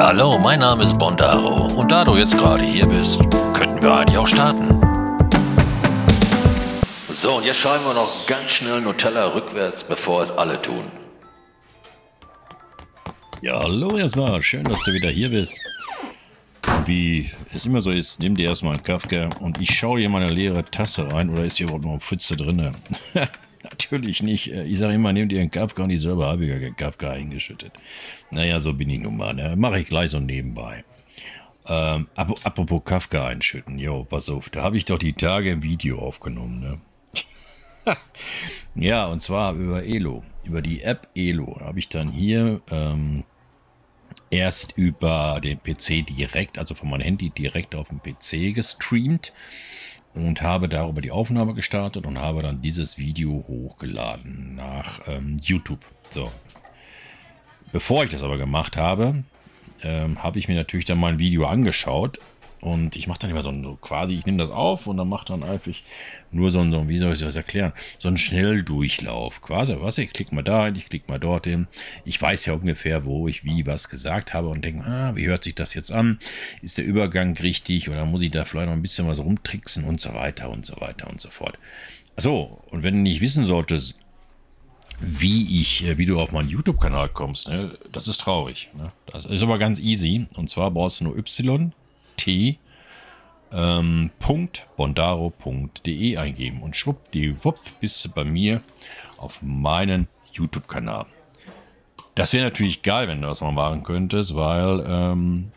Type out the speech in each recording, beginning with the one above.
Ja, hallo, mein Name ist Bondaro und da du jetzt gerade hier bist, könnten wir eigentlich auch starten. So, und jetzt schreiben wir noch ganz schnell Nutella rückwärts, bevor es alle tun. Ja, hallo erstmal, schön, dass du wieder hier bist. Wie es immer so ist, nimm dir erstmal einen Kafka und ich schaue hier mal eine leere Tasse rein oder ist hier überhaupt noch eine Pfütze drin? Natürlich nicht. Ich sage immer, nimm dir einen Kafka und ich selber habe ja Kafka eingeschüttet. Naja, so bin ich nun mal. Ne? Mache ich gleich so nebenbei. Ähm, apropos Kafka einschütten. Jo, pass auf, da habe ich doch die Tage ein Video aufgenommen. Ne? ja, und zwar über Elo. Über die App Elo habe ich dann hier ähm, erst über den PC direkt, also von meinem Handy direkt auf dem PC gestreamt und habe darüber die Aufnahme gestartet und habe dann dieses Video hochgeladen nach ähm, YouTube. So. Bevor ich das aber gemacht habe, ähm, habe ich mir natürlich dann mein Video angeschaut und ich mache dann immer so, so quasi, ich nehme das auf und dann mache dann einfach nur so ein, so, wie soll ich das erklären, so ein Schnelldurchlauf. Quasi, was, ich klicke mal da hin, ich klicke mal dorthin. Ich weiß ja ungefähr, wo ich wie was gesagt habe und denke, ah, wie hört sich das jetzt an? Ist der Übergang richtig oder muss ich da vielleicht noch ein bisschen was rumtricksen und so weiter und so weiter und so fort. So, und wenn du nicht wissen solltest, wie ich, äh, wie du auf meinen YouTube-Kanal kommst, ne, das ist traurig. Ne? Das ist aber ganz easy. Und zwar brauchst du nur Y, T, ähm, .bondaro.de eingeben und schwuppdiwupp bist du bei mir auf meinen YouTube-Kanal. Das wäre natürlich geil, wenn du das mal machen könntest, weil ähm,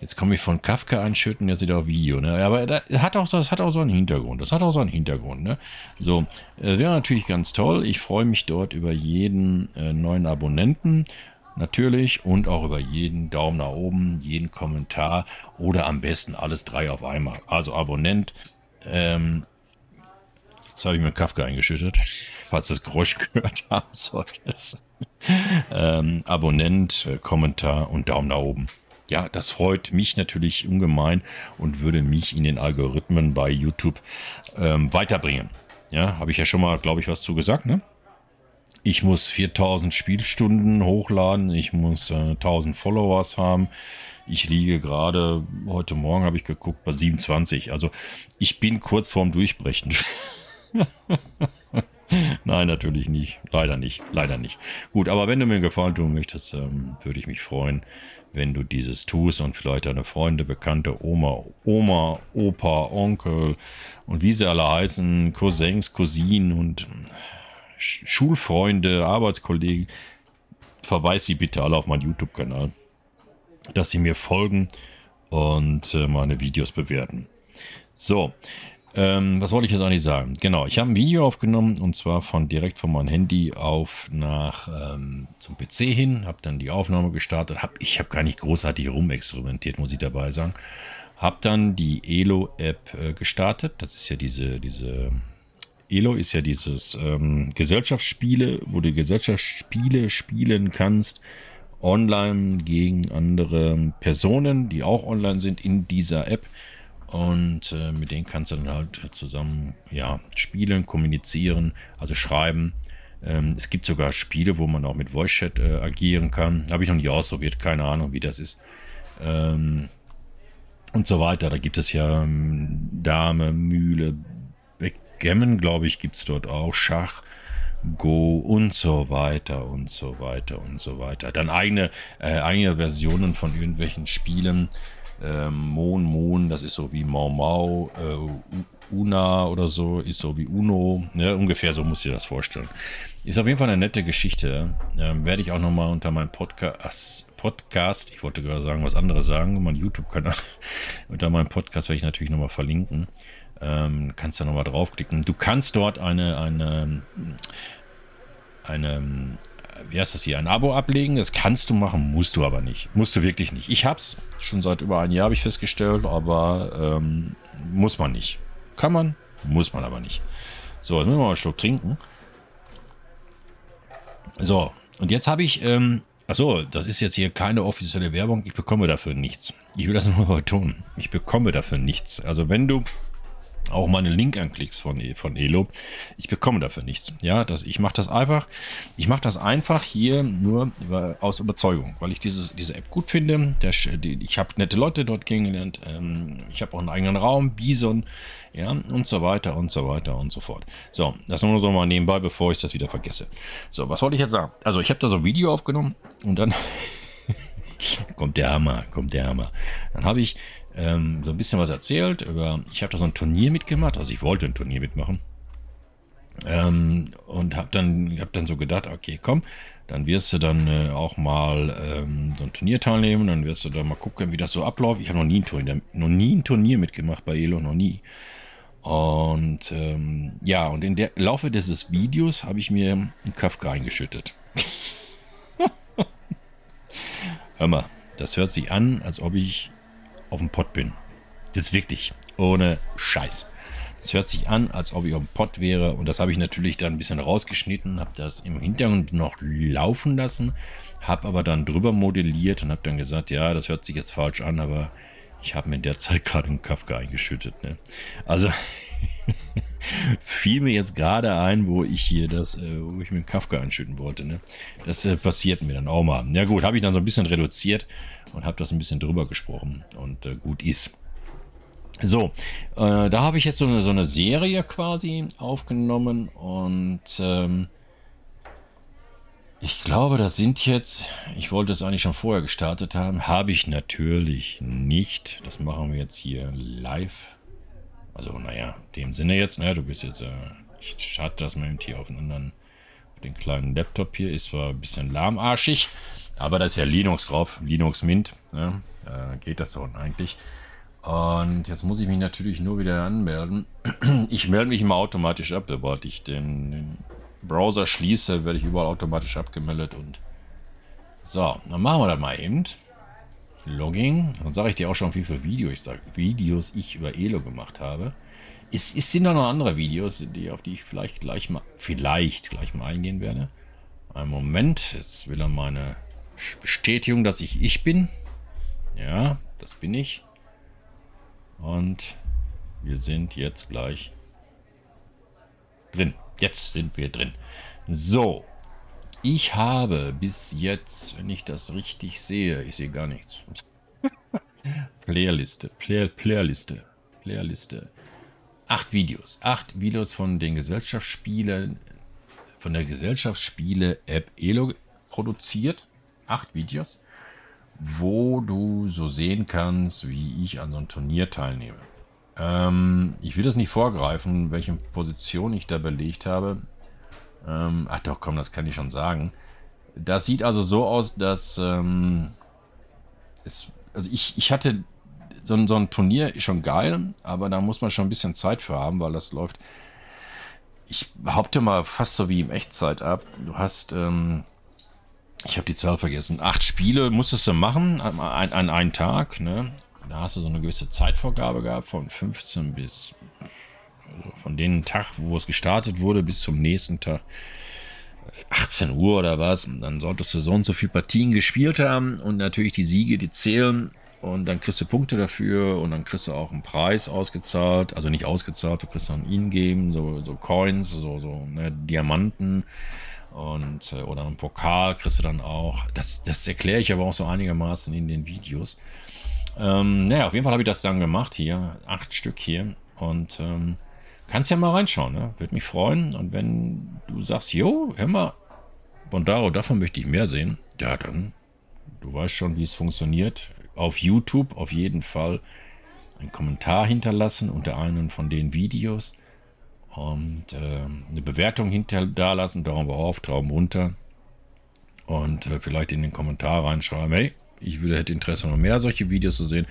Jetzt komme ich von Kafka einschütten, jetzt wieder auf Video. Ne? Aber das hat, auch, das hat auch so einen Hintergrund. Das hat auch so einen Hintergrund. Ne? So, äh, wäre natürlich ganz toll. Ich freue mich dort über jeden äh, neuen Abonnenten. Natürlich und auch über jeden Daumen nach oben, jeden Kommentar oder am besten alles drei auf einmal. Also Abonnent. Ähm, jetzt habe ich mir Kafka eingeschüttet, falls das Geräusch gehört haben solltest. ähm, Abonnent, äh, Kommentar und Daumen nach oben ja, das freut mich natürlich ungemein und würde mich in den Algorithmen bei YouTube ähm, weiterbringen. Ja, habe ich ja schon mal, glaube ich, was zu gesagt, ne? Ich muss 4000 Spielstunden hochladen, ich muss äh, 1000 Followers haben. Ich liege gerade, heute Morgen habe ich geguckt, bei 27. Also ich bin kurz vorm Durchbrechen. Nein, natürlich nicht. Leider nicht. Leider nicht. Gut, aber wenn du mir einen Gefallen tun möchtest, ähm, würde ich mich freuen, wenn du dieses tust und vielleicht deine Freunde, Bekannte, Oma, Oma, Opa, Onkel und wie sie alle heißen, Cousins, Cousinen und Schulfreunde, Arbeitskollegen, verweis sie bitte alle auf meinen YouTube-Kanal, dass sie mir folgen und äh, meine Videos bewerten. So, ähm, was wollte ich jetzt eigentlich sagen? Genau, ich habe ein Video aufgenommen und zwar von direkt von meinem Handy auf nach ähm, zum PC hin, habe dann die Aufnahme gestartet. Hab, ich habe gar nicht großartig rumexperimentiert, muss ich dabei sagen. Habe dann die Elo-App äh, gestartet. Das ist ja diese, diese Elo ist ja dieses ähm, Gesellschaftsspiele, wo du Gesellschaftsspiele spielen kannst, online gegen andere Personen, die auch online sind in dieser App. Und äh, mit denen kannst du dann halt zusammen ja, spielen, kommunizieren, also schreiben. Ähm, es gibt sogar Spiele, wo man auch mit Voice Chat äh, agieren kann. Habe ich noch nie ausprobiert, keine Ahnung, wie das ist. Ähm, und so weiter. Da gibt es ja ähm, Dame, Mühle, Backgammon, glaube ich, gibt es dort auch. Schach, Go und so weiter und so weiter und so weiter. Dann eigene, äh, eigene Versionen von irgendwelchen Spielen ähm, Mon Mon, das ist so wie Mau Mau, äh, Una oder so, ist so wie Uno. Ne? Ungefähr so muss ich das vorstellen. Ist auf jeden Fall eine nette Geschichte. Ähm, werde ich auch nochmal unter meinem Podcast, Podcast, ich wollte gerade sagen, was anderes sagen, mein YouTube-Kanal, unter meinem Podcast werde ich natürlich nochmal verlinken. Ähm, kannst da nochmal draufklicken. Du kannst dort eine, eine, eine wie heißt das hier, ein Abo ablegen. Das kannst du machen, musst du aber nicht. Musst du wirklich nicht. Ich hab's schon seit über einem Jahr, habe ich festgestellt, aber ähm, muss man nicht. Kann man, muss man aber nicht. So, jetzt müssen wir mal einen Schluck trinken. So, und jetzt habe ich, ähm, achso, das ist jetzt hier keine offizielle Werbung. Ich bekomme dafür nichts. Ich will das nur tun. Ich bekomme dafür nichts. Also wenn du auch meine Link-Anklicks von, e, von Elo. Ich bekomme dafür nichts. Ja, das, ich mache das einfach. Ich mache das einfach hier nur aus Überzeugung, weil ich dieses, diese App gut finde. Der, die, ich habe nette Leute dort kennengelernt. Ähm, ich habe auch einen eigenen Raum, Bison, ja, und so weiter und so weiter und so fort. So, das nur so mal nebenbei, bevor ich das wieder vergesse. So, was wollte ich jetzt sagen? Also, ich habe da so ein Video aufgenommen und dann kommt der Hammer, kommt der Hammer. Dann habe ich ähm, so ein bisschen was erzählt über, ich habe da so ein Turnier mitgemacht, also ich wollte ein Turnier mitmachen. Ähm, und habe dann, hab dann so gedacht, okay, komm, dann wirst du dann äh, auch mal ähm, so ein Turnier teilnehmen, dann wirst du da mal gucken, wie das so abläuft. Ich habe noch nie ein Turnier, noch nie ein Turnier mitgemacht bei Elo, noch nie. Und ähm, ja, und in der Laufe dieses Videos habe ich mir einen Kafka eingeschüttet. Hör mal, das hört sich an, als ob ich auf dem Pott bin. Jetzt wirklich, ohne Scheiß. Es hört sich an, als ob ich auf dem Pott wäre und das habe ich natürlich dann ein bisschen rausgeschnitten, habe das im Hintergrund noch laufen lassen, habe aber dann drüber modelliert und habe dann gesagt, ja, das hört sich jetzt falsch an, aber ich habe mir in der Zeit gerade einen Kafka eingeschüttet. Ne? Also fiel mir jetzt gerade ein, wo ich hier das, äh, wo ich mir einen Kafka einschütten wollte. Ne? Das äh, passiert mir dann auch mal. Ja gut, habe ich dann so ein bisschen reduziert und habe das ein bisschen drüber gesprochen und äh, gut ist. So, äh, da habe ich jetzt so eine, so eine Serie quasi aufgenommen und ähm, ich glaube, das sind jetzt, ich wollte es eigentlich schon vorher gestartet haben, habe ich natürlich nicht. Das machen wir jetzt hier live. Also, naja, in dem Sinne jetzt, naja, du bist jetzt, äh, ich starte das mal hier auf einen anderen, den kleinen Laptop hier, ist zwar ein bisschen lahmarschig, aber da ist ja Linux drauf, Linux Mint, ne? da geht das doch eigentlich. Und jetzt muss ich mich natürlich nur wieder anmelden. Ich melde mich immer automatisch ab, sobald ich den, den Browser schließe, werde ich überall automatisch abgemeldet und so, dann machen wir das mal eben. Logging. Dann sage ich dir auch schon, wie viele Videos ich, sag, Videos ich über Elo gemacht habe. Es, es sind noch andere Videos, die, auf die ich vielleicht gleich mal, vielleicht gleich mal eingehen werde. Einen Moment, jetzt will er meine Bestätigung, dass ich ich bin. Ja, das bin ich. Und wir sind jetzt gleich drin. Jetzt sind wir drin. So. Ich habe bis jetzt, wenn ich das richtig sehe, ich sehe gar nichts. Playliste, Play, Playliste, Playliste. Acht Videos. Acht Videos von den Gesellschaftsspielen, von der Gesellschaftsspiele-App Elo produziert acht Videos, wo du so sehen kannst, wie ich an so einem Turnier teilnehme. Ähm, ich will das nicht vorgreifen, welche Position ich da belegt habe. Ähm, ach doch, komm, das kann ich schon sagen. Das sieht also so aus, dass ähm, es, also ich, ich hatte so, so ein Turnier schon geil, aber da muss man schon ein bisschen Zeit für haben, weil das läuft. Ich behaupte mal fast so wie im Echtzeit ab. Du hast ähm, ich habe die Zahl vergessen. Acht Spiele musstest du machen an, an einem Tag. Ne? Da hast du so eine gewisse Zeitvorgabe gehabt von 15 bis also von dem Tag, wo es gestartet wurde, bis zum nächsten Tag. 18 Uhr oder was. Und dann solltest du so und so viele Partien gespielt haben und natürlich die Siege, die zählen. Und dann kriegst du Punkte dafür und dann kriegst du auch einen Preis ausgezahlt. Also nicht ausgezahlt, du kriegst dann Ingame, so, so Coins, so, so ne, Diamanten und äh, oder einen Pokal kriegst du dann auch. Das, das erkläre ich aber auch so einigermaßen in den Videos. Ähm, naja, auf jeden Fall habe ich das dann gemacht hier. Acht Stück hier. Und ähm, kannst ja mal reinschauen, ne? Würde mich freuen. Und wenn du sagst, jo, hör mal, Bondaro, davon möchte ich mehr sehen, ja, dann, du weißt schon, wie es funktioniert. Auf YouTube auf jeden Fall einen Kommentar hinterlassen unter einem von den Videos und äh, eine Bewertung hinter da lassen, Daumen auf, Daumen runter und äh, vielleicht in den Kommentar reinschreiben, hey, ich würde hätte Interesse noch mehr solche Videos zu sehen,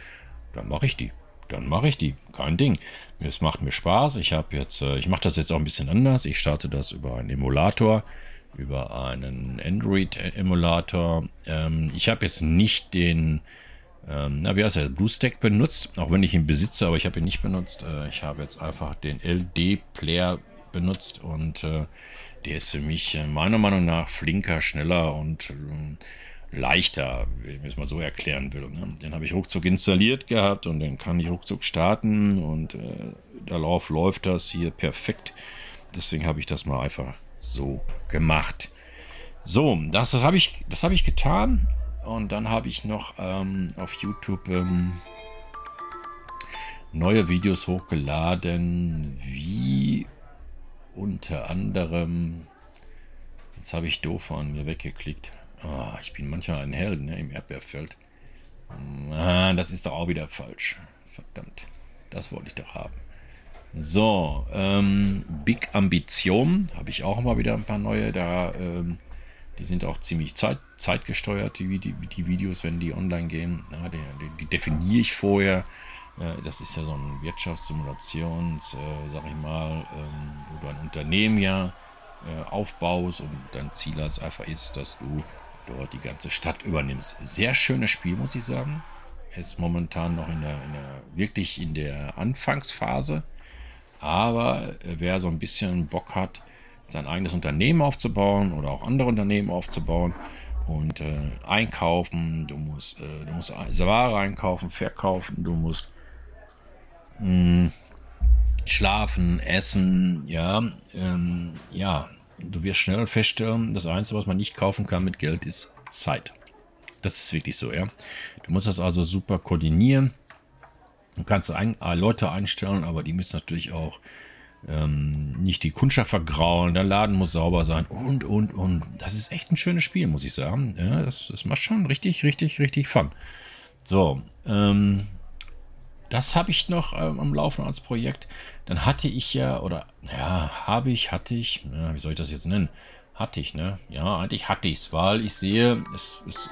dann mache ich die. Dann mache ich die. Kein Ding. Es macht mir Spaß. Ich habe jetzt, äh, ich mache das jetzt auch ein bisschen anders. Ich starte das über einen Emulator, über einen Android-Emulator. Ähm, ich habe jetzt nicht den ähm, na, wie heißt er, BlueStack benutzt, auch wenn ich ihn besitze, aber ich habe ihn nicht benutzt. Äh, ich habe jetzt einfach den LD-Player benutzt und äh, der ist für mich äh, meiner Meinung nach flinker, schneller und äh, leichter, wenn ich es mal so erklären will. Ne? Den habe ich ruckzuck installiert gehabt und den kann ich ruckzuck starten und äh, darauf läuft das hier perfekt. Deswegen habe ich das mal einfach so gemacht. So, das habe ich, das habe ich getan. Und dann habe ich noch ähm, auf YouTube ähm, neue Videos hochgeladen, wie unter anderem, jetzt habe ich doof von mir weggeklickt. Oh, ich bin manchmal ein Held ne, im Erdbeerfeld. Ah, das ist doch auch wieder falsch. Verdammt, das wollte ich doch haben. So, ähm, Big Ambition habe ich auch mal wieder ein paar neue. Da, ähm, die sind auch ziemlich zeit, zeitgesteuert, die, die, die Videos, wenn die online gehen. Ja, die, die, definiere ich vorher. Äh, das ist ja so eine Wirtschaftssimulations, äh, sag ich mal, ähm, wo du ein Unternehmen ja äh, aufbaust und dein Ziel als einfach ist, dass du dort die ganze Stadt übernimmst. Sehr schönes Spiel, muss ich sagen. Ist momentan noch in der, in der wirklich in der Anfangsphase. Aber wer so ein bisschen Bock hat, sein eigenes Unternehmen aufzubauen oder auch andere Unternehmen aufzubauen und äh, einkaufen, du musst, äh, du musst Ware einkaufen, verkaufen, du musst mh, hm, schlafen, essen, ja, ähm, ja, du wirst schnell feststellen, das Einzige, was man nicht kaufen kann mit Geld, ist Zeit. Das ist wirklich so, ja. Du musst das also super koordinieren. Du kannst ein, äh, Leute einstellen, aber die müssen natürlich auch ähm, nicht die Kundschaft vergraulen. Der Laden muss sauber sein und, und, und. Das ist echt ein schönes Spiel, muss ich sagen. Ja, das, das macht schon richtig, richtig, richtig Fun. So, ähm, das habe ich noch ähm, am Laufen als Projekt. Dann hatte ich ja, oder ja, habe ich, hatte ich, ja, wie soll ich das jetzt nennen? Hatte ich, ne? Ja, eigentlich hatte ich es, weil ich sehe, es, es,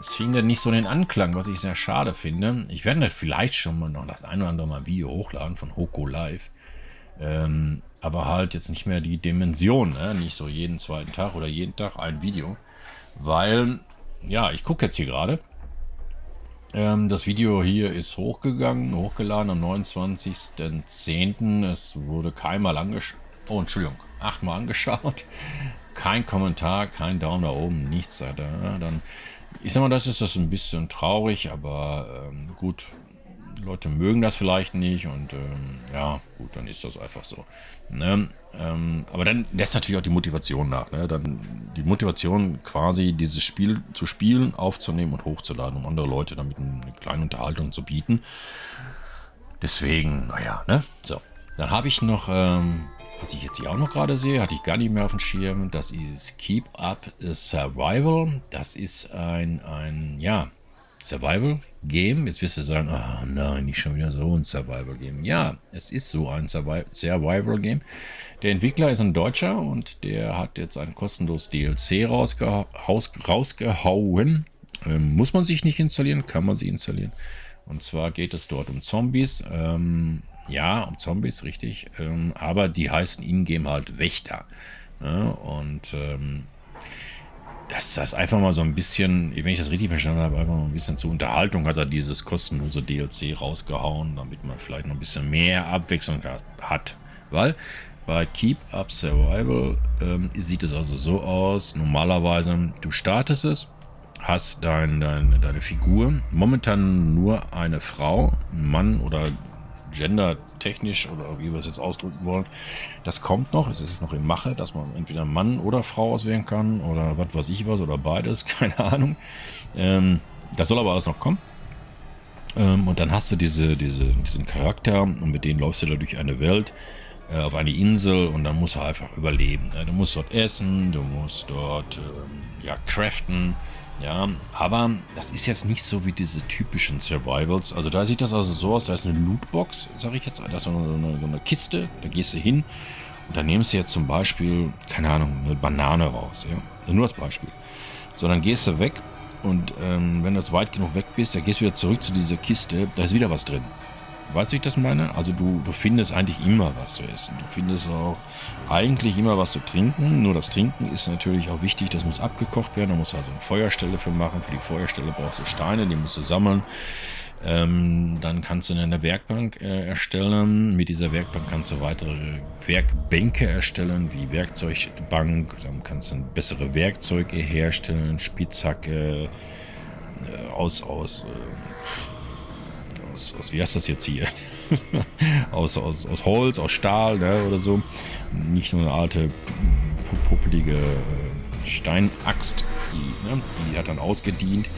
es finde nicht so den Anklang, was ich sehr schade finde. Ich werde vielleicht schon mal noch das ein oder andere Mal Video hochladen von Hoko Live. Ähm, aber halt jetzt nicht mehr die Dimension, ne? nicht so jeden zweiten Tag oder jeden Tag ein Video. Weil, ja, ich gucke jetzt hier gerade. Ähm, das Video hier ist hochgegangen, hochgeladen am 29.10. Es wurde keinmal angeschaut. Oh, Entschuldigung, achtmal angeschaut. Kein Kommentar, kein Daumen nach oben, nichts. Da, dann, ich sag mal, das ist das ein bisschen traurig, aber ähm, gut, Leute mögen das vielleicht nicht und ähm, ja, gut, dann ist das einfach so. Ne? Ähm, aber dann lässt natürlich auch die Motivation nach. Ne? Dann die Motivation quasi dieses Spiel zu spielen, aufzunehmen und hochzuladen, um andere Leute damit eine kleine Unterhaltung zu bieten. Deswegen, naja, ne? So. Dann habe ich noch, ähm, was ich jetzt hier auch noch gerade sehe, hatte ich gar nicht mehr auf dem Schirm. Das ist Keep Up Survival. Das ist ein, ein, ja, Survival-Game. Jetzt wirst du sagen, oh nein, nicht schon wieder so ein Survival-Game. Ja, es ist so ein Survival-Game. Der Entwickler ist ein Deutscher und der hat jetzt ein kostenloses DLC rausgeha rausgehauen. Ähm, muss man sich nicht installieren, kann man sie installieren. Und zwar geht es dort um Zombies. Ähm, ja, um Zombies, richtig. Ähm, aber die heißen in-game halt Wächter. Ja, und ähm, dass das einfach mal so ein bisschen, wenn ich das richtig verstanden habe, einfach mal ein bisschen zur Unterhaltung hat er dieses kostenlose DLC rausgehauen, damit man vielleicht noch ein bisschen mehr Abwechslung hat. Weil bei Keep Up Survival ähm, sieht es also so aus, normalerweise, du startest es, hast dein, dein, deine Figur, momentan nur eine Frau, ein Mann oder gendertechnisch oder wie wir es jetzt ausdrücken wollen, das kommt noch. Es ist noch im Mache, dass man entweder Mann oder Frau auswählen kann oder was weiß ich was oder beides, keine Ahnung. Ähm, das soll aber alles noch kommen. Ähm, und dann hast du diese, diese, diesen Charakter und mit denen läufst du da durch eine Welt äh, auf eine Insel und dann musst du einfach überleben. Du musst dort essen, du musst dort ähm, ja, craften ja, aber das ist jetzt nicht so wie diese typischen Survivals. Also da sieht das also so aus, da ist eine Lootbox, sage ich jetzt, da ist so eine, so eine Kiste, da gehst du hin und dann nimmst du jetzt zum Beispiel, keine Ahnung, eine Banane raus. Ja? Nur als Beispiel. So, dann gehst du weg und ähm, wenn du jetzt weit genug weg bist, dann gehst du wieder zurück zu dieser Kiste, da ist wieder was drin. Weißt du, ich das meine? Also du, du findest eigentlich immer was zu essen. Du findest auch eigentlich immer was zu trinken. Nur das Trinken ist natürlich auch wichtig, das muss abgekocht werden. Da musst du also eine Feuerstelle für machen. Für die Feuerstelle brauchst du Steine, die musst du sammeln. Ähm, dann kannst du eine Werkbank äh, erstellen. Mit dieser Werkbank kannst du weitere Werkbänke erstellen, wie Werkzeugbank. Dann kannst du bessere Werkzeuge herstellen, Spitzhacke, äh, aus, aus äh, aus, aus, wie heißt das jetzt hier? aus, aus, aus Holz, aus Stahl ne, oder so. Nicht so eine alte, puppelige äh, Steinaxt. Die, ne, die hat dann ausgedient.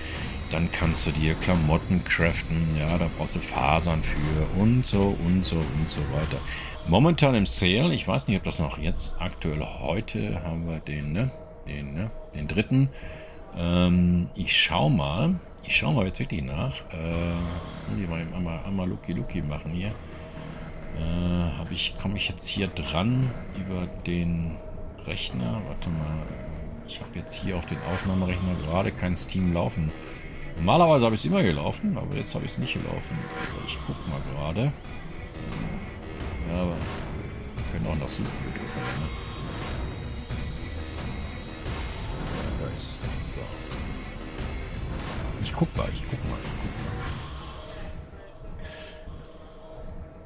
Dann kannst du dir Klamotten craften, ja, da brauchst du Fasern für und so und so und so weiter. Momentan im Sale, ich weiß nicht, ob das noch jetzt aktuell heute haben wir den, ne? Den, ne? Den dritten. Ähm, ich schau mal. Ich schau mal jetzt wirklich nach. Äh, muss ich mal einmal, einmal Lucky Lucky machen hier. Äh, habe ich, komme ich jetzt hier dran über den Rechner? Warte mal. Ich habe jetzt hier auf den Aufnahmerechner gerade kein Steam laufen. Normalerweise habe ich es immer gelaufen, aber jetzt habe ich es nicht gelaufen. Ich gucke mal gerade. Ja, aber wir können auch nach Suchen ne? Guck mal, ich guck mal, ich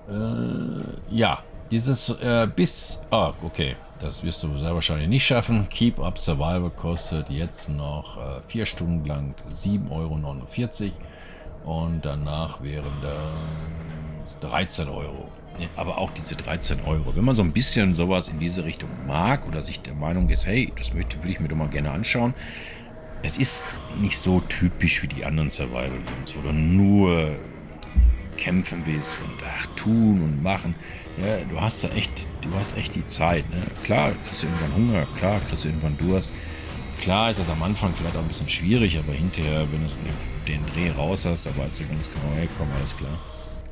guck mal. Äh, ja, dieses äh, bis. Ah, okay. Das wirst du sehr wahrscheinlich nicht schaffen. Keep Up Survival kostet jetzt noch äh, vier Stunden lang 7,49 Euro. Und danach wären da 13 Euro. Aber auch diese 13 Euro. Wenn man so ein bisschen sowas in diese Richtung mag oder sich der Meinung ist, hey, das möchte, würde ich mir doch mal gerne anschauen. Es ist nicht so typisch wie die anderen Survival Games, wo du nur kämpfen bist und ach, tun und machen. Ja, du hast da echt, du hast echt die Zeit. Ne? Klar, kriegst du irgendwann Hunger, klar, kriegst du irgendwann Durst. Klar ist das am Anfang vielleicht auch ein bisschen schwierig, aber hinterher, wenn du den Dreh raus hast, da weißt du ganz genau, hey, komm, alles klar.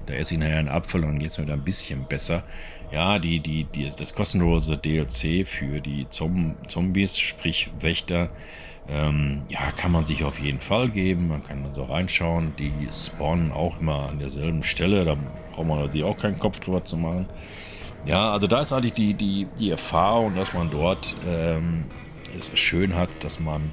Da esse ich nachher einen Apfel und dann geht es mir wieder ein bisschen besser. Ja, die, die, die, das kostenlose DLC für die Zombies, sprich Wächter, ähm, ja, kann man sich auf jeden Fall geben. Man kann dann so reinschauen. Die spawnen auch immer an derselben Stelle. Da braucht man sich auch keinen Kopf drüber zu machen. Ja, also da ist eigentlich die, die, die Erfahrung, dass man dort ähm, es schön hat, dass man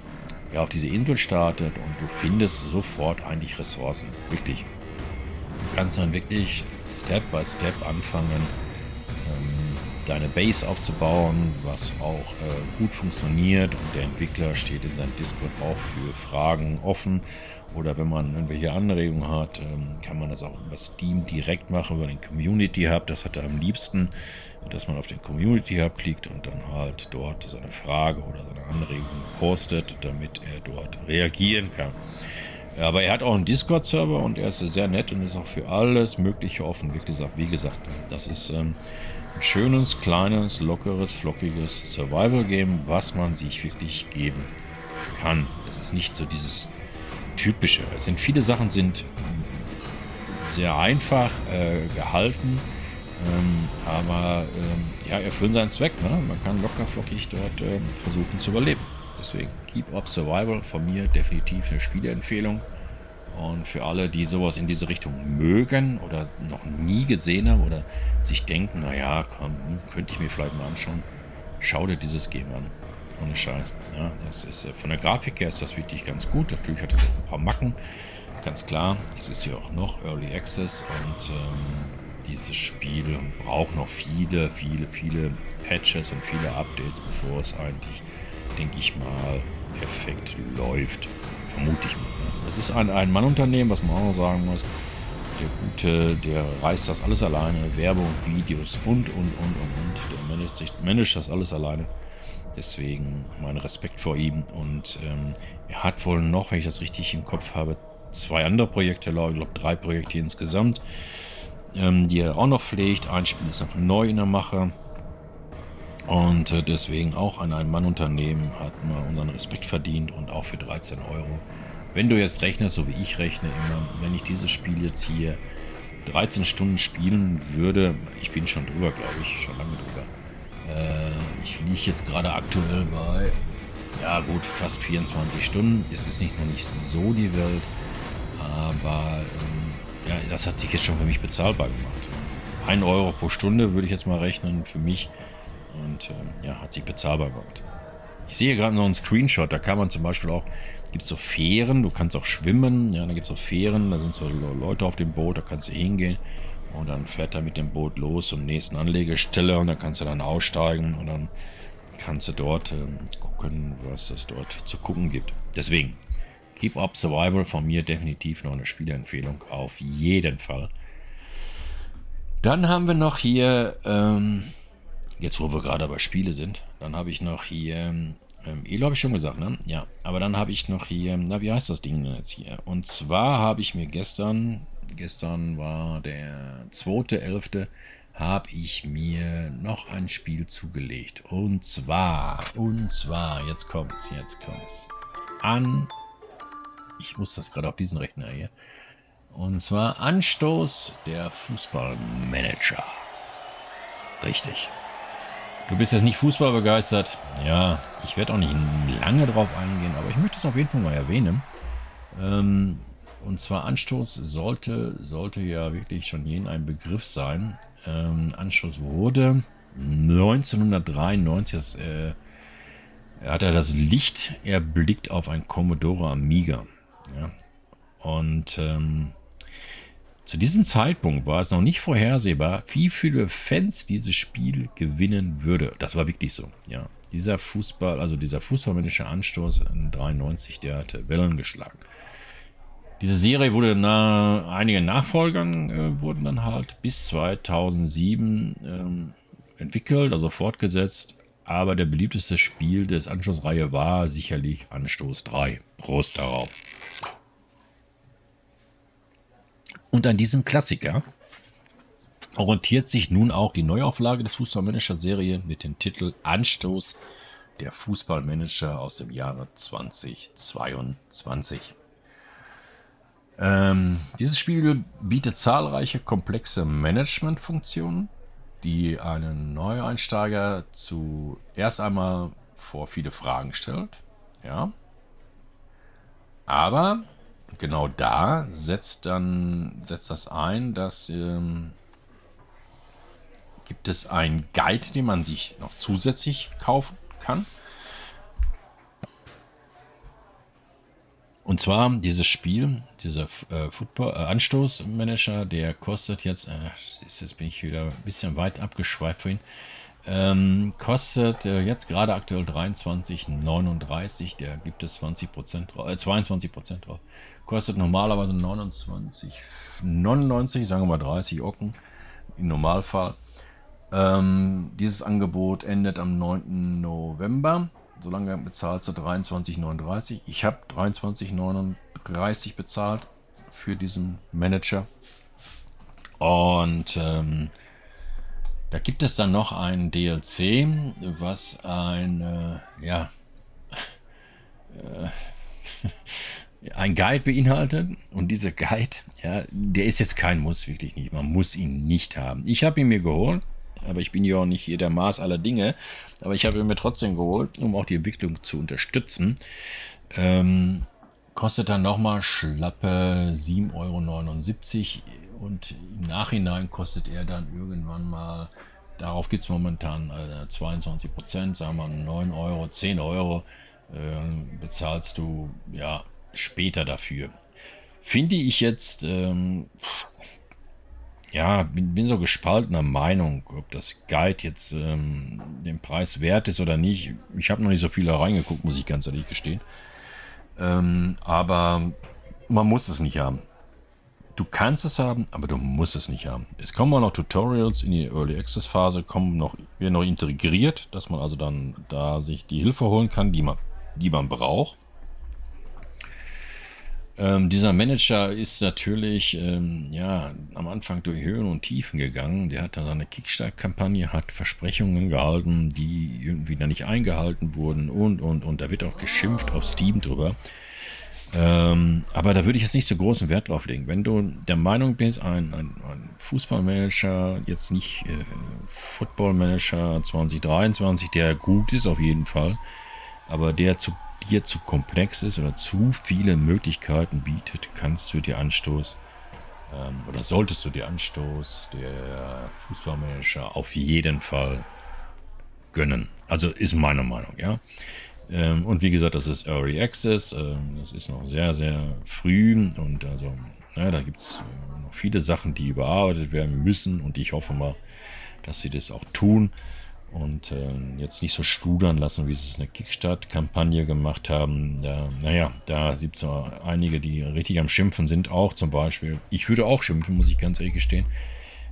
ja, auf diese Insel startet und du findest sofort eigentlich Ressourcen. Wirklich. Du kannst dann wirklich Step by Step anfangen, deine Base aufzubauen, was auch äh, gut funktioniert. Und der Entwickler steht in seinem Discord auch für Fragen offen. Oder wenn man irgendwelche Anregungen hat, ähm, kann man das auch über Steam direkt machen, über den Community Hub. Das hat er am liebsten, dass man auf den Community Hub klickt und dann halt dort seine Frage oder seine Anregung postet, damit er dort reagieren kann. Aber er hat auch einen Discord-Server und er ist sehr nett und ist auch für alles Mögliche offen. Wie gesagt, wie gesagt das ist ähm, ein schönes, kleines, lockeres, flockiges Survival-Game, was man sich wirklich geben kann. Es ist nicht so dieses typische. Es sind viele Sachen sind sehr einfach äh, gehalten, ähm, aber ähm, ja, erfüllen seinen Zweck. Ne? Man kann locker flockig dort ähm, versuchen zu überleben. Deswegen Keep Up Survival von mir definitiv eine Spieleempfehlung. Und für alle, die sowas in diese Richtung mögen oder noch nie gesehen haben oder sich denken, naja, komm, hm, könnte ich mir vielleicht mal anschauen, schau dir dieses Game an. Ohne Scheiß. Ja, das ist, äh, von der Grafik her ist das wirklich ganz gut. Natürlich hat es auch ein paar Macken. Ganz klar, es ist ja auch noch Early Access und ähm, dieses Spiel braucht noch viele, viele, viele Patches und viele Updates, bevor es eigentlich, denke ich mal, perfekt läuft. Vermute ich. Es ist ein Ein-Mann-Unternehmen, was man auch noch sagen muss. Der Gute, der reißt das alles alleine. Werbung, Videos und, und, und, und, und. Der managt, sich, managt das alles alleine. Deswegen mein Respekt vor ihm. Und ähm, er hat wohl noch, wenn ich das richtig im Kopf habe, zwei andere Projekte, ich glaube drei Projekte insgesamt, ähm, die er auch noch pflegt. Ein Spiel ist noch neu in der Mache. Und äh, deswegen auch an ein Mann-Unternehmen hat man unseren Respekt verdient und auch für 13 Euro. Wenn du jetzt rechnest, so wie ich rechne immer, wenn ich dieses Spiel jetzt hier 13 Stunden spielen würde, ich bin schon drüber, glaube ich, schon lange drüber. Äh, ich liege jetzt gerade aktuell bei, ja gut, fast 24 Stunden. Es ist nicht noch nicht so die Welt, aber ähm, ja, das hat sich jetzt schon für mich bezahlbar gemacht. 1 Euro pro Stunde würde ich jetzt mal rechnen für mich und äh, ja, hat sich bezahlbar gemacht. Ich sehe gerade noch einen Screenshot, da kann man zum Beispiel auch, gibt es so Fähren, du kannst auch schwimmen, ja, da gibt es so Fähren, da sind so Leute auf dem Boot, da kannst du hingehen und dann fährt er mit dem Boot los zum nächsten Anlegestelle und dann kannst du dann aussteigen und dann kannst du dort äh, gucken, was es dort zu gucken gibt. Deswegen, Hip Hop Survival von mir definitiv noch eine Spielempfehlung. Auf jeden Fall. Dann haben wir noch hier, ähm, jetzt wo wir gerade bei Spiele sind, dann habe ich noch hier, ähm, Elo habe ich schon gesagt, ne? Ja, aber dann habe ich noch hier, na, wie heißt das Ding denn jetzt hier? Und zwar habe ich mir gestern, gestern war der 2.11., habe ich mir noch ein Spiel zugelegt. Und zwar, und zwar, jetzt kommt's, jetzt kommt's. An, ich muss das gerade auf diesen Rechner hier, und zwar Anstoß der Fußballmanager. Richtig. Du bist jetzt nicht Fußball begeistert. Ja, ich werde auch nicht lange drauf eingehen, aber ich möchte es auf jeden Fall mal erwähnen. Ähm, und zwar Anstoß sollte, sollte ja wirklich schon jeden ein Begriff sein. Ähm, Anstoß wurde 1993, das, äh, hat er das Licht erblickt auf ein Commodore Amiga. Ja. Und ähm, zu diesem Zeitpunkt war es noch nicht vorhersehbar, wie viele Fans dieses Spiel gewinnen würde. Das war wirklich so. Ja, dieser Fußball, also dieser fußballmännische Anstoß in 93, der hatte Wellen geschlagen. Diese Serie wurde nach einigen Nachfolgern äh, wurden dann halt bis 2007 ähm, entwickelt, also fortgesetzt. Aber der beliebteste Spiel des Anstoßreihe war sicherlich Anstoß 3. Prost darauf. Und an diesem Klassiker orientiert sich nun auch die Neuauflage des Fußballmanager-Serie mit dem Titel Anstoß der Fußballmanager aus dem Jahre 2022. Ähm, dieses Spiel bietet zahlreiche komplexe Managementfunktionen, die einen Neueinsteiger zuerst einmal vor viele Fragen stellt. Ja. Aber genau da setzt dann setzt das ein, dass ähm, gibt es einen Guide, den man sich noch zusätzlich kaufen kann. Und zwar dieses Spiel, dieser äh, Football äh, Anstoßmanager, der kostet jetzt, äh, jetzt bin ich wieder ein bisschen weit abgeschweift vorhin, ähm, kostet äh, jetzt gerade aktuell 23,39. Der gibt es 20% äh, 22% drauf. Kostet normalerweise 29,99, sagen wir mal 30 Ocken im Normalfall. Ähm, dieses Angebot endet am 9. November. Solange bezahlst du 23,39. Ich habe 23,39 bezahlt für diesen Manager. Und ähm, da gibt es dann noch ein DLC, was ein, äh, ja, äh, ein Guide beinhaltet. Und dieser Guide, ja, der ist jetzt kein Muss, wirklich nicht. Man muss ihn nicht haben. Ich habe ihn mir geholt, aber ich bin ja auch nicht hier der Maß aller Dinge. Aber ich habe ihn mir trotzdem geholt, um auch die Entwicklung zu unterstützen. Ähm, kostet dann nochmal schlappe 7,79 Euro und im Nachhinein kostet er dann irgendwann mal, darauf gibt es momentan äh, 22 Prozent, sagen wir 9 Euro, 10 Euro, äh, bezahlst du ja später dafür. Finde ich jetzt, ähm, ja, bin, bin, so gespaltener Meinung, ob das Guide jetzt ähm, den Preis wert ist oder nicht. Ich habe noch nicht so viel reingeguckt, muss ich ganz ehrlich gestehen. Ähm, aber man muss es nicht haben. Du kannst es haben, aber du musst es nicht haben. Es kommen auch noch Tutorials in die Early Access Phase, kommen noch, werden noch integriert, dass man also dann da sich die Hilfe holen kann, die man, die man braucht. Ähm, dieser Manager ist natürlich ähm, ja, am Anfang durch Höhen und Tiefen gegangen. Der hat da seine Kickstart-Kampagne, hat Versprechungen gehalten, die irgendwie dann nicht eingehalten wurden und, und, und. Da wird auch geschimpft auf Steam drüber. Ähm, aber da würde ich jetzt nicht so großen Wert drauf legen. Wenn du der Meinung bist, ein, ein, ein Fußballmanager, jetzt nicht äh, Footballmanager 2023, der gut ist auf jeden Fall, aber der zu dir zu komplex ist oder zu viele Möglichkeiten bietet, kannst du dir Anstoß ähm, oder solltest du dir Anstoß der Fußballmanager auf jeden Fall gönnen. Also ist meine Meinung, ja. Ähm, und wie gesagt, das ist Early Access. Ähm, das ist noch sehr, sehr früh. Und also, na, da gibt es äh, noch viele Sachen, die überarbeitet werden müssen. Und ich hoffe mal, dass sie das auch tun. und äh, jetzt nicht so studern lassen, wie sie es in der Kickstart-Kampagne gemacht haben. Da, naja, da gibt es einige, die richtig am Schimpfen sind, auch zum Beispiel. Ich würde auch schimpfen, muss ich ganz ehrlich gestehen.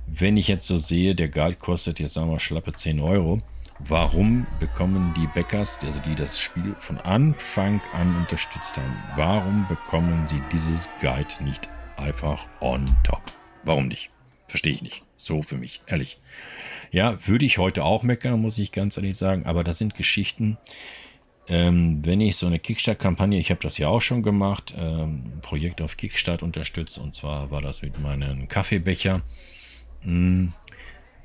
Wenn ich jetzt so sehe, der Guide kostet jetzt sagen wir schlappe 10 Euro. Warum bekommen die Bäckers, also die das Spiel von Anfang an unterstützt haben, warum bekommen sie dieses Guide nicht einfach on top? Warum nicht? Verstehe ich nicht. So für mich, ehrlich. Ja, würde ich heute auch meckern, muss ich ganz ehrlich sagen. Aber das sind Geschichten, ähm, wenn ich so eine Kickstart-Kampagne, ich habe das ja auch schon gemacht, ähm, ein Projekt auf Kickstart unterstütze. Und zwar war das mit meinem Kaffeebecher. Hm,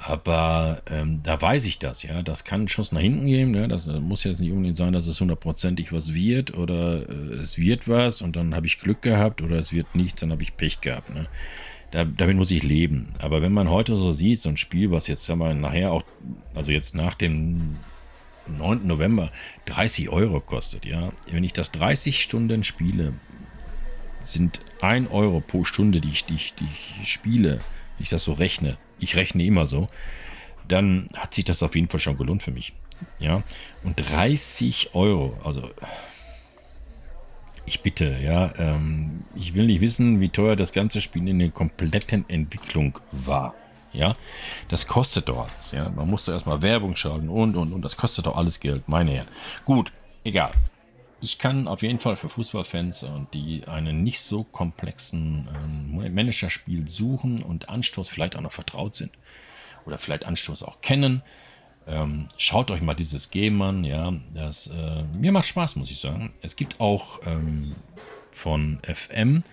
aber ähm, da weiß ich das, ja. Das kann einen Schuss nach hinten geben. Ne? Das muss jetzt nicht unbedingt sein, dass es hundertprozentig was wird oder äh, es wird was und dann habe ich Glück gehabt oder es wird nichts, dann habe ich Pech gehabt. Ne? da, damit muss ich leben. Aber wenn man heute so sieht, so ein Spiel, was jetzt sagen wir, nachher auch, also jetzt nach dem 9. November 30 Euro kostet, ja, wenn ich das 30 Stunden spiele, sind 1 Euro pro Stunde, die ich, die die ich spiele, wenn ich das so rechne, ich rechne immer so, dann hat sich das auf jeden Fall schon gelohnt für mich. Ja, und 30 Euro, also ich bitte, ja, ähm, ich will nicht wissen, wie teuer das ganze Spiel in der kompletten Entwicklung war. Ja, das kostet doch alles. Ja, man musste erstmal Werbung schalten und und und. Das kostet doch alles Geld, meine Herren. Gut, egal. Ich kann auf jeden Fall für Fußballfans, die einen nicht so komplexen ähm, Managerspiel suchen und Anstoß vielleicht auch noch vertraut sind oder vielleicht Anstoß auch kennen, ähm, schaut euch mal dieses Game an, ja. Das, äh, mir macht Spaß, muss ich sagen. Es gibt auch ähm, von FM,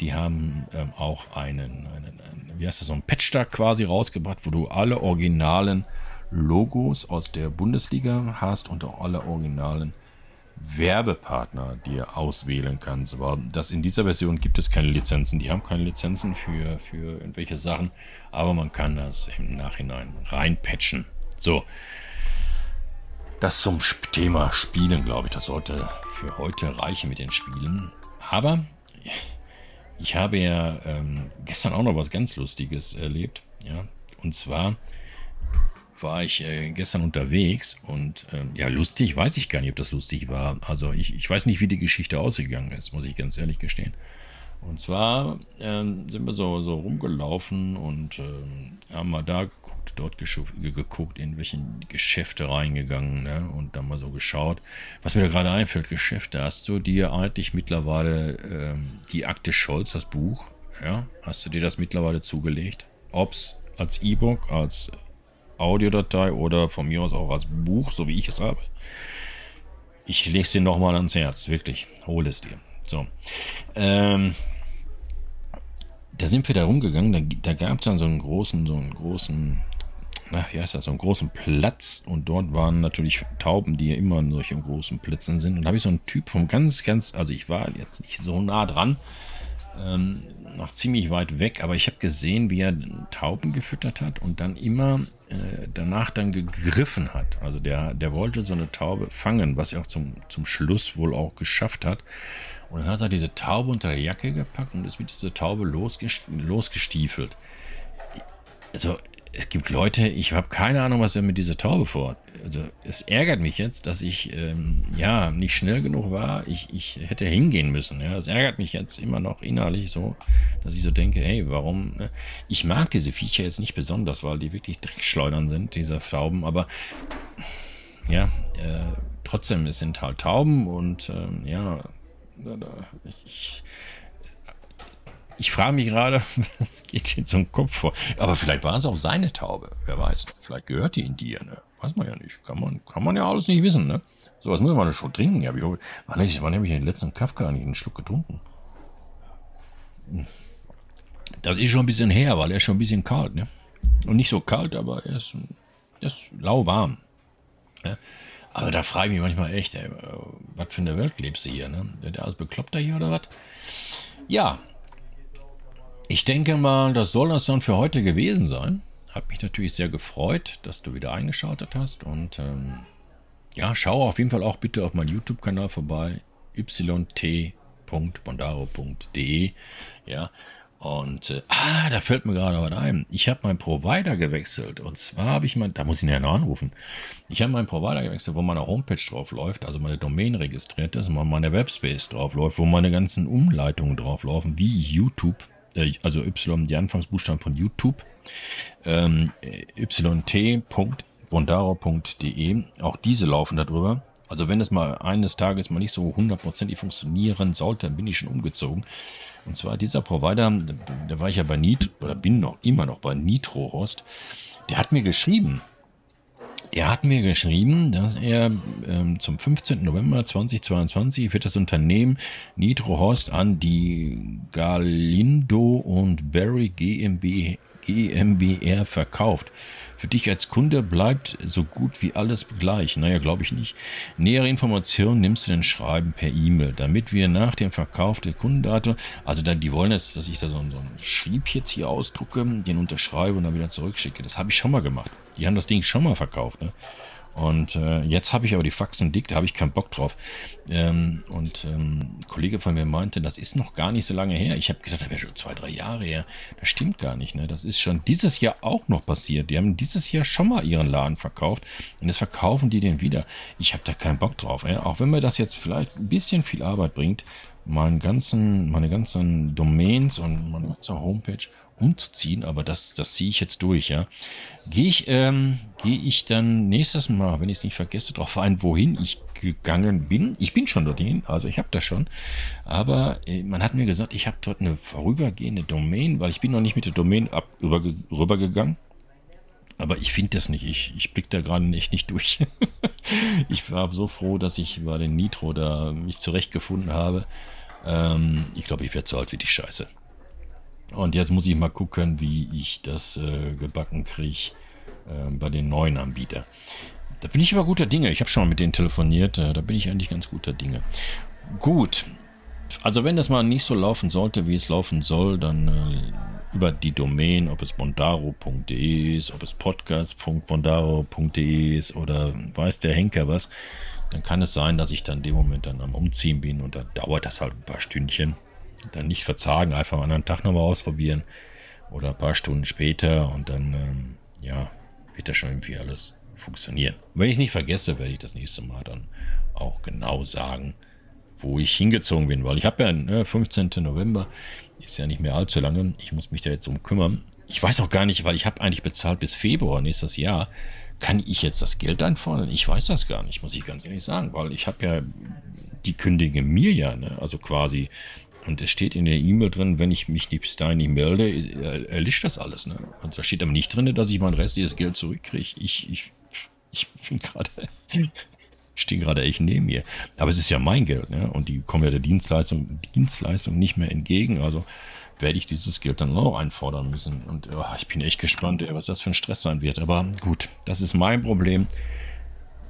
die haben ähm, auch einen, einen, einen, wie heißt das, so ein Patch da quasi rausgebracht, wo du alle originalen Logos aus der Bundesliga hast und auch alle originalen Werbepartner dir auswählen kannst. Aber das in dieser Version gibt es keine Lizenzen. Die haben keine Lizenzen für, für irgendwelche Sachen, aber man kann das im Nachhinein reinpatchen. So. Das zum Thema Spielen, glaube ich. Das sollte für heute reichen mit den Spielen. Aber ich habe ja ähm, gestern auch noch was ganz Lustiges erlebt. Ja, und zwar war ich äh, gestern unterwegs und ähm, ja, lustig weiß ich gar nicht, ob das lustig war. Also ich, ich weiß nicht, wie die Geschichte ausgegangen ist, muss ich ganz ehrlich gestehen. Und zwar ähm, sind wir so, so rumgelaufen und ähm, haben mal da geguckt, dort geguckt, in welche Geschäfte reingegangen ne? und dann mal so geschaut. Was mir da gerade einfällt, Geschäfte, hast du dir eigentlich mittlerweile ähm, die Akte Scholz, das Buch, ja, hast du dir das mittlerweile zugelegt? Ob es als E-Book, als Audiodatei oder von mir aus auch als Buch, so wie ich es habe. Ich lege es dir nochmal ans Herz, wirklich. Hol es dir. So. Ähm, da sind wir da rumgegangen, da, da gab es dann so einen großen, so einen großen, na, wie heißt das, so einen großen Platz und dort waren natürlich Tauben, die ja immer in solchen großen Plätzen sind. Und da habe ich so einen Typ vom ganz, ganz, also ich war jetzt nicht so nah dran, ähm, noch ziemlich weit weg, aber ich habe gesehen, wie er Tauben gefüttert hat und dann immer äh, danach dann gegriffen hat. Also der, der wollte so eine Taube fangen, was er auch zum, zum Schluss wohl auch geschafft hat. Und dann hat er diese Taube unter der Jacke gepackt und ist mit dieser Taube losgestiefelt. Also, es gibt Leute, ich habe keine Ahnung, was er mit dieser Taube vorhat. Also, es ärgert mich jetzt, dass ich, ähm, ja, nicht schnell genug war. Ich, ich hätte hingehen müssen. Ja. Es ärgert mich jetzt immer noch innerlich so, dass ich so denke, hey, warum? Ne? Ich mag diese Viecher jetzt nicht besonders, weil die wirklich Dreckschleudern sind, diese Tauben, aber ja, äh, trotzdem, es sind halt Tauben und ähm, ja, ich, ich frage mich gerade, was geht so einem Kopf vor? Aber vielleicht war es auch seine Taube. Wer weiß. Vielleicht gehört die in dir. Ne? Weiß man ja nicht. Kann man, kann man ja alles nicht wissen. Ne? So was muss man schon trinken. Ja, wie, wann, wann habe ich den letzten Kafka nicht einen Schluck getrunken? Das ist schon ein bisschen her, weil er ist schon ein bisschen kalt. Ne? Und nicht so kalt, aber er ist, er ist lauwarm. Ne? Aber da frage ich mich manchmal echt, ey, was für eine Welt lebst du hier, ne? Der alles bekloppter hier oder was? Ja. Ich denke mal, das soll das dann für heute gewesen sein. Hat mich natürlich sehr gefreut, dass du wieder eingeschaltet hast. Und ähm, ja, schau auf jeden Fall auch bitte auf meinen YouTube-Kanal vorbei. yt.bondaro.de. Ja. Und äh, ah, da fällt mir gerade was ein. Ich habe meinen Provider gewechselt. Und zwar habe ich mein, da muss ich ihn ja noch anrufen. Ich habe meinen Provider gewechselt, wo meine Homepage drauf läuft, also meine Domain registriert ist, wo meine Webspace drauf läuft, wo meine ganzen Umleitungen drauf laufen, wie YouTube, äh, also Y, die Anfangsbuchstaben von YouTube, ähm, yt.bondaro.de. Auch diese laufen darüber. Also wenn es mal eines Tages mal nicht so hundertprozentig funktionieren sollte, dann bin ich schon umgezogen. Und zwar dieser Provider, da war ich ja bei Nitro, oder bin noch immer noch bei NitroHost, der hat mir geschrieben, der hat mir geschrieben, dass er ähm, zum 15. November 2022 wird das Unternehmen NitroHost an die Galindo und Barry GmbH, GmbR verkauft. Für dich als Kunde bleibt so gut wie alles gleich. Naja, glaube ich nicht. Nähere Informationen nimmst du dann schreiben per E-Mail, damit wir nach dem Verkauf der Kundendaten, also dann, die wollen jetzt, dass ich da so, so einen Schrieb jetzt hier ausdrucke, den unterschreibe und dann wieder zurückschicke. Das habe ich schon mal gemacht. Die haben das Ding schon mal verkauft. Ne? Und äh, jetzt habe ich aber die Faxen dick, da habe ich keinen Bock drauf. Ähm, und ähm, ein Kollege von mir meinte, das ist noch gar nicht so lange her. Ich habe gedacht, das wäre schon zwei, drei Jahre her. Das stimmt gar nicht. Ne? Das ist schon dieses Jahr auch noch passiert. Die haben dieses Jahr schon mal ihren Laden verkauft und jetzt verkaufen die den wieder. Ich habe da keinen Bock drauf. Äh? Auch wenn mir das jetzt vielleicht ein bisschen viel Arbeit bringt, meinen ganzen, meine ganzen Domains und meine ganze Homepage umzuziehen, aber das, das ziehe ich jetzt durch, ja. Gehe ich, ähm, gehe ich dann nächstes Mal, wenn ich es nicht vergesse, darauf ein, wohin ich gegangen bin. Ich bin schon dorthin, also ich habe das schon. Aber äh, man hat mir gesagt, ich habe dort eine vorübergehende Domain, weil ich bin noch nicht mit der Domain ab, rüber, rübergegangen. Aber ich finde das nicht. Ich, ich blick da gerade echt nicht durch. ich war so froh, dass ich bei den Nitro da mich zurechtgefunden habe. Ähm, ich glaube, ich werde so alt wie die Scheiße. Und jetzt muss ich mal gucken, wie ich das äh, gebacken kriege äh, bei den neuen Anbietern. Da bin ich aber guter Dinge. Ich habe schon mal mit denen telefoniert. Äh, da bin ich eigentlich ganz guter Dinge. Gut. Also wenn das mal nicht so laufen sollte, wie es laufen soll, dann äh, über die Domain, ob es bondaro.de ist, ob es podcast.bondaro.de ist oder weiß der Henker was, dann kann es sein, dass ich dann in dem Moment dann am Umziehen bin und dann dauert das halt ein paar Stündchen. Dann nicht verzagen, einfach am anderen Tag nochmal ausprobieren oder ein paar Stunden später und dann, ähm, ja, wird das schon irgendwie alles funktionieren. Wenn ich nicht vergesse, werde ich das nächste Mal dann auch genau sagen, wo ich hingezogen bin, weil ich habe ja, ne, 15. November, ist ja nicht mehr allzu lange, ich muss mich da jetzt um kümmern. Ich weiß auch gar nicht, weil ich habe eigentlich bezahlt bis Februar nächstes Jahr. Kann ich jetzt das Geld einfordern? Ich weiß das gar nicht, muss ich ganz ehrlich sagen, weil ich habe ja, die kündigen mir ja, ne? also quasi und es steht in der E-Mail drin, wenn ich mich bis dahin nicht melde, erlischt das alles. Ne? Und da steht aber nicht drin, dass ich mein restliches Geld zurückkriege. Ich, ich, ich bin gerade, stehe gerade echt neben mir. Aber es ist ja mein Geld, ne? Und die kommen ja der Dienstleistung, Dienstleistung nicht mehr entgegen. Also werde ich dieses Geld dann auch einfordern müssen. Und oh, ich bin echt gespannt, was das für ein Stress sein wird. Aber gut, das ist mein Problem.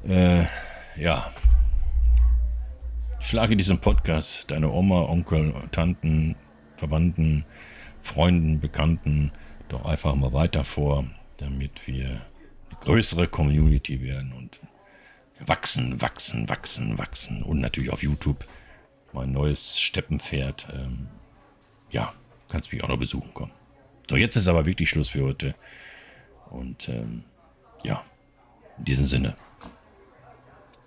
Äh, ja, Schlage diesen Podcast deine Oma, Onkel, Tanten, Verwandten, Freunden, Bekannten doch einfach mal weiter vor, damit wir eine größere Community werden und wachsen, wachsen, wachsen, wachsen. Und natürlich auf YouTube mein neues Steppenpferd. Ähm, ja, kannst mich auch noch besuchen kommen. So, jetzt ist aber wirklich Schluss für heute. Und ähm, ja, in diesem Sinne.